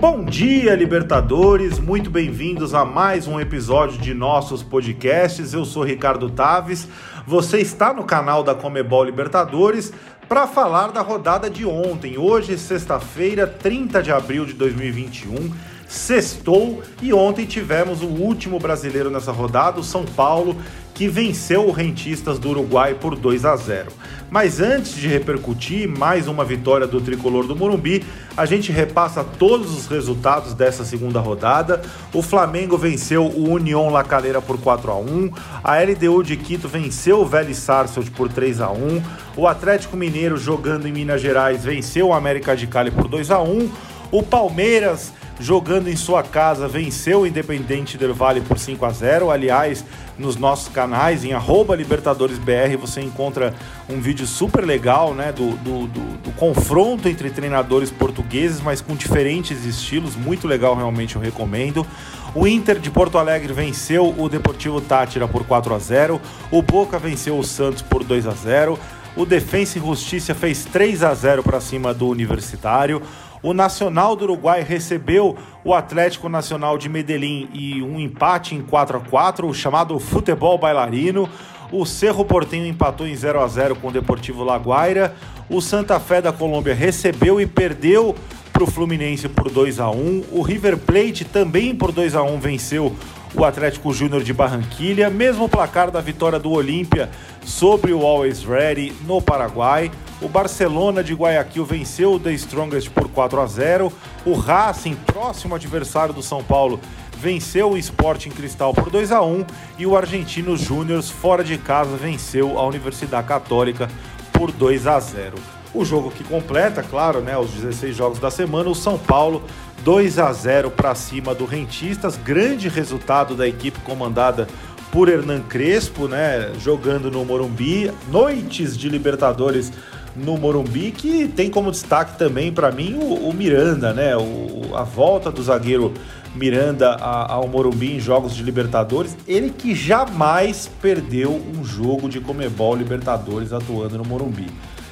Bom dia, Libertadores! Muito bem-vindos a mais um episódio de nossos podcasts. Eu sou Ricardo Taves. Você está no canal da Comebol Libertadores para falar da rodada de ontem. Hoje, sexta-feira, 30 de abril de 2021. Sextou e ontem tivemos o último brasileiro nessa rodada, o São Paulo, que venceu o Rentistas do Uruguai por 2 a 0. Mas antes de repercutir mais uma vitória do tricolor do Morumbi, a gente repassa todos os resultados dessa segunda rodada. O Flamengo venceu o União La Calera por 4 a 1, a LDU de Quito venceu o Vélez Sarsfield por 3 a 1, o Atlético Mineiro jogando em Minas Gerais venceu o América de Cali por 2 a 1, o Palmeiras jogando em sua casa, venceu o Independente Del Vale por 5 a 0. Aliás, nos nossos canais, em LibertadoresBR, você encontra um vídeo super legal né, do, do, do, do, confronto entre treinadores portugueses, mas com diferentes estilos. Muito legal, realmente, eu recomendo. O Inter de Porto Alegre venceu o Deportivo Tátira por 4 a 0. O Boca venceu o Santos por 2 a 0. O Defensa e Justiça fez 3 a 0 para cima do Universitário. O Nacional do Uruguai recebeu o Atlético Nacional de Medellín e um empate em 4 a 4 o chamado futebol bailarino. O Cerro Portenho empatou em 0 a 0 com o Deportivo Laguaira. O Santa Fé da Colômbia recebeu e perdeu para o Fluminense por 2 a 1 O River Plate também por 2 a 1 venceu o Atlético Júnior de Barranquilha, mesmo placar da vitória do Olímpia sobre o Always Ready no Paraguai. O Barcelona de Guayaquil venceu o The Strongest por 4 a 0. O Racing, próximo adversário do São Paulo, venceu o Sporting Cristal por 2 a 1 e o Argentino Júnior fora de casa venceu a Universidade Católica por 2 a 0. O jogo que completa, claro, né, os 16 jogos da semana, o São Paulo 2 a 0 para cima do Rentistas, grande resultado da equipe comandada por Hernan Crespo, né, jogando no Morumbi, noites de Libertadores no Morumbi, que tem como destaque também para mim o, o, Miranda, né, o, a volta do zagueiro Miranda ao Morumbi em jogos de Libertadores, ele que jamais perdeu um jogo de Comebol Libertadores atuando no Morumbi.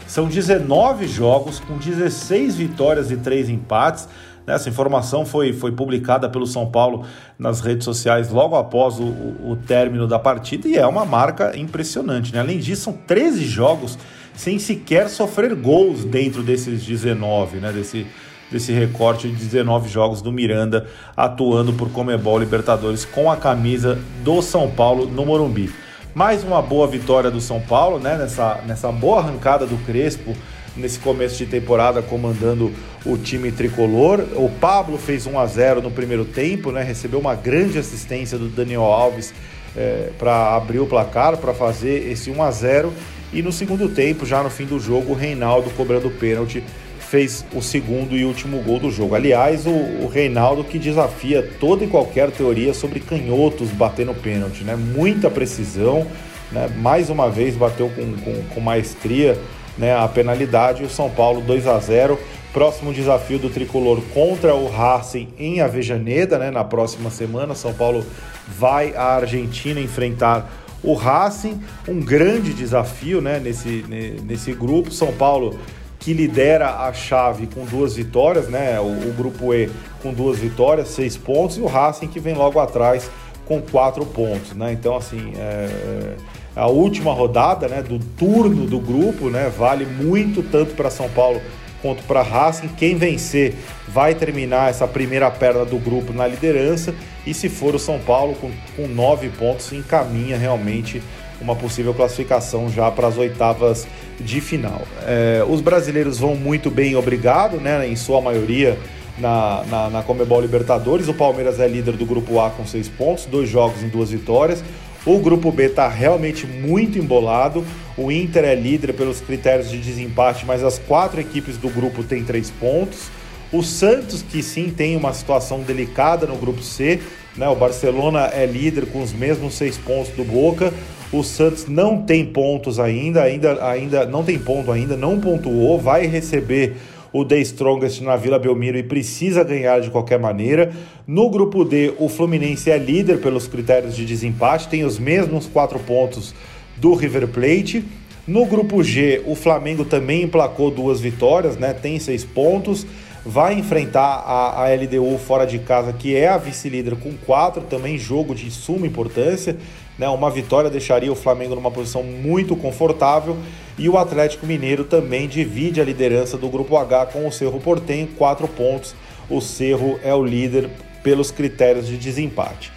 São 19 jogos com 16 vitórias e 3 empates. Essa informação foi, foi publicada pelo São Paulo nas redes sociais logo após o, o, término da partida e é uma marca impressionante. Né? Além disso, são 13 jogos sem sequer sofrer gols dentro desses 19, né? desse, desse recorte de 19 jogos do Miranda atuando por Comebol Libertadores com a camisa do São Paulo no Morumbi. Mais uma boa vitória do São Paulo, né? Nessa, nessa boa arrancada do Crespo nesse começo de temporada comandando o time tricolor. O Pablo fez 1 a 0 no primeiro tempo, né? Recebeu uma grande assistência do Daniel Alves é, para abrir o placar, para fazer esse 1 a 0 e no segundo tempo, já no fim do jogo, o Reinaldo cobrando pênalti fez o segundo e último gol do jogo. Aliás, o, o Reinaldo que desafia toda e qualquer teoria sobre canhotos batendo pênalti, né? Muita precisão, né? mais uma vez bateu com, com, com maestria né, a penalidade. O São Paulo 2 a 0 Próximo desafio do tricolor contra o Racing em Avejaneda, né? Na próxima semana, São Paulo vai à Argentina enfrentar o Racing, um grande desafio, né? Nesse, nesse grupo, São Paulo que lidera a chave com duas vitórias, né? O, o, grupo E com duas vitórias, seis pontos, e o Racing que vem logo atrás com quatro pontos, né? Então, assim, é, a última rodada né, do turno do grupo né, vale muito tanto para São Paulo quanto para Racing. Quem vencer vai terminar essa primeira perna do grupo na liderança, e se for o São Paulo com, com nove pontos, encaminha realmente uma possível classificação já para as oitavas de final. É, os brasileiros vão muito bem, obrigado, né? Em sua maioria na, na, na Comebol Libertadores. O Palmeiras é líder do grupo A com seis pontos, dois jogos em duas vitórias. O grupo B está realmente muito embolado. O Inter é líder pelos critérios de desempate, mas as quatro equipes do grupo têm três pontos. O Santos, que sim tem uma situação delicada no grupo C, né? O Barcelona é líder com os mesmos seis pontos do Boca. O Santos não tem pontos ainda, ainda, ainda não tem ponto ainda, não pontuou, vai receber o The Strongest na Vila Belmiro e precisa ganhar de qualquer maneira. No grupo D, o Fluminense é líder pelos critérios de desempate, tem os mesmos quatro pontos do River Plate. No grupo G, o Flamengo também emplacou duas vitórias, né? Tem seis pontos. vai enfrentar a, a LDU fora de casa, que é a vice-líder com quatro, também jogo de suma importância. Né? Uma vitória deixaria o Flamengo numa posição muito confortável e o Atlético Mineiro também divide a liderança do Grupo H com o Cerro Portenho, quatro pontos. O Cerro é o líder pelos critérios de desempate.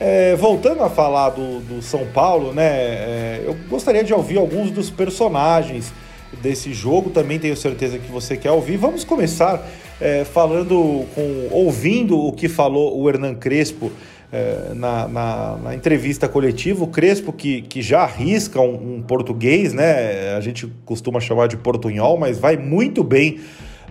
É, voltando a falar do, do São Paulo, né? É, eu gostaria de ouvir alguns dos personagens desse jogo. Também tenho certeza que você quer ouvir. Vamos começar é, falando com ouvindo o que falou o Hernan Crespo é, na, na, na, entrevista coletiva. O Crespo que, que já arrisca um, um português, né? A gente costuma chamar de portunhol, mas vai muito bem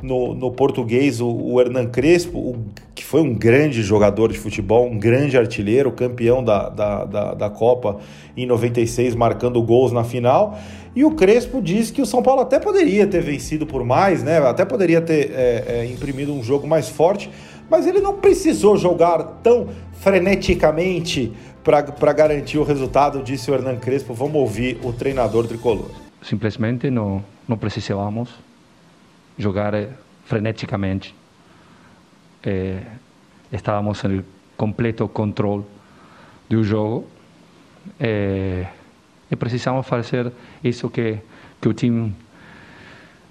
no, no português o, o Hernan Crespo, o, que foi um grande jogador de futebol, um grande artilheiro, campeão da, da, da, da Copa em 96, marcando gols na final. E o Crespo diz que o São Paulo até poderia ter vencido por mais, né? Até poderia ter é, é, imprimido um jogo mais forte, mas ele não precisou jogar tão freneticamente para garantir o resultado, disse o Hernan Crespo. Vamos ouvir o treinador tricolor. Simplesmente não, não precisávamos jogar eh, freneticamente. Eh, estávamos em completo controle do jogo eh, e precisamos fazer isso que, que o time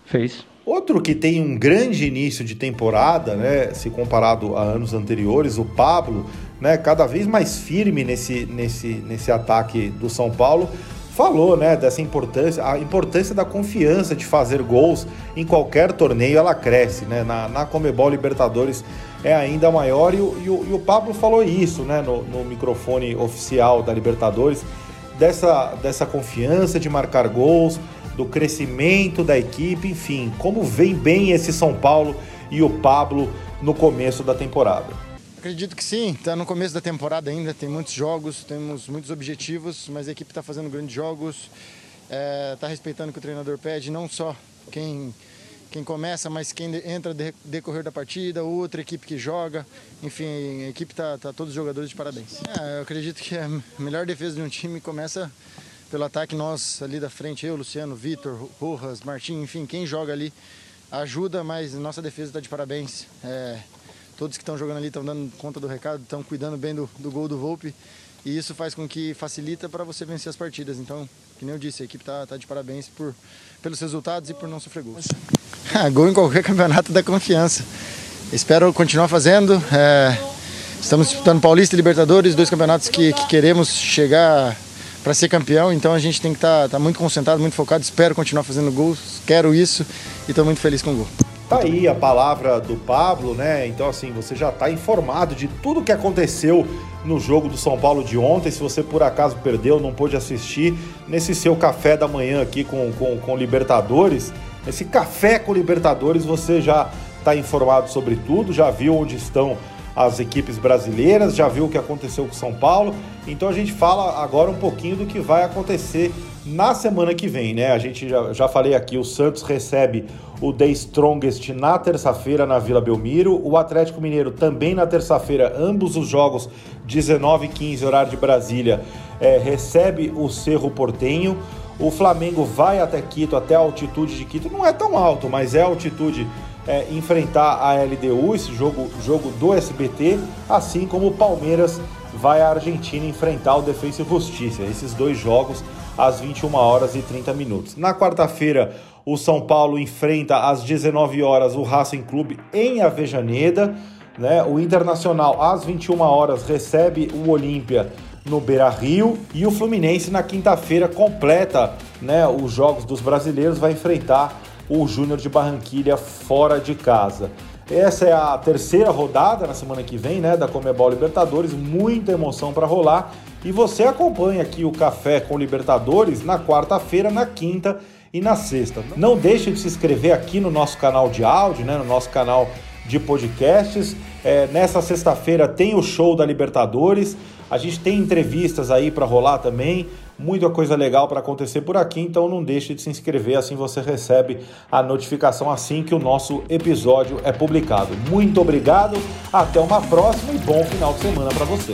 fez. Outro que tem um grande início de temporada, né, se comparado a anos anteriores, o Pablo, né, cada vez mais firme nesse, nesse, nesse ataque do São Paulo, falou, né, dessa importância, a importância da confiança de fazer gols em qualquer torneio, ela cresce, né, na, na Comebol Libertadores é ainda maior e o, e o, e o Pablo falou isso, né, no, no, microfone oficial da Libertadores, dessa, dessa confiança de marcar gols, do crescimento da equipe, enfim, como vem bem esse São Paulo e o Pablo no começo da temporada. Acredito que sim, está no começo da temporada ainda, tem muitos jogos, temos muitos objetivos, mas a equipe está fazendo grandes jogos, está é, tá respeitando o que o treinador pede, não só quem, quem começa, mas quem entra de, decorrer da partida, outra equipe que joga, enfim, a equipe está tá todos os jogadores de parabéns. É, eu acredito que a melhor defesa de um time começa pelo ataque, nós ali da frente, eu, Luciano, Vitor, Rojas, Martim, enfim, quem joga ali ajuda, mas nossa defesa está de parabéns. É, todos que estão jogando ali estão dando conta do recado, estão cuidando bem do, do gol do Volpe. E isso faz com que facilita para você vencer as partidas. Então, que nem eu disse, a equipe está tá de parabéns por, pelos resultados e por não sofrer gols. Ah, gol em qualquer campeonato dá confiança. Espero continuar fazendo. É, estamos disputando Paulista e Libertadores, dois campeonatos que, que queremos chegar para ser campeão. Então a gente tem que estar tá, tá muito concentrado, muito focado. Espero continuar fazendo gols, quero isso e estou muito feliz com o gol. Tá aí a palavra do Pablo, né? Então, assim, você já está informado de tudo que aconteceu no jogo do São Paulo de ontem. Se você por acaso perdeu, não pôde assistir, nesse seu café da manhã aqui com, com, com Libertadores, nesse café com Libertadores, você já está informado sobre tudo, já viu onde estão as equipes brasileiras, já viu o que aconteceu com São Paulo. Então a gente fala agora um pouquinho do que vai acontecer na semana que vem, né? A gente já, já falei aqui, o Santos recebe o The Strongest na terça-feira na Vila Belmiro, o Atlético Mineiro também na terça-feira, ambos os jogos 19 e 15 horário de Brasília, é, recebe o Cerro Portenho. O Flamengo vai até Quito, até a altitude de Quito, não é tão alto, mas é altitude é, enfrentar a LDU, esse jogo, jogo do SBT, assim como o Palmeiras vai à Argentina enfrentar o Defensa e Justiça. Esses dois jogos às 21 horas e 30 minutos. Na quarta-feira, o São Paulo enfrenta às 19 horas o Racing Clube em Avejaneda. Né? O Internacional, às 21 horas, recebe o Olímpia no Beira Rio. E o Fluminense, na quinta-feira, completa né, os Jogos dos Brasileiros, vai enfrentar o Júnior de Barranquilha fora de casa. Essa é a terceira rodada na semana que vem, né, da Comebol Libertadores, muita emoção para rolar. E você acompanha aqui o Café com Libertadores na quarta-feira, na quinta e na sexta. Não deixe de se inscrever aqui no nosso canal de áudio, né, no nosso canal de podcasts. É, nessa sexta-feira tem o show da Libertadores. A gente tem entrevistas aí para rolar também muita coisa legal para acontecer por aqui, então não deixe de se inscrever, assim você recebe a notificação assim que o nosso episódio é publicado. Muito obrigado, até uma próxima e bom final de semana para você.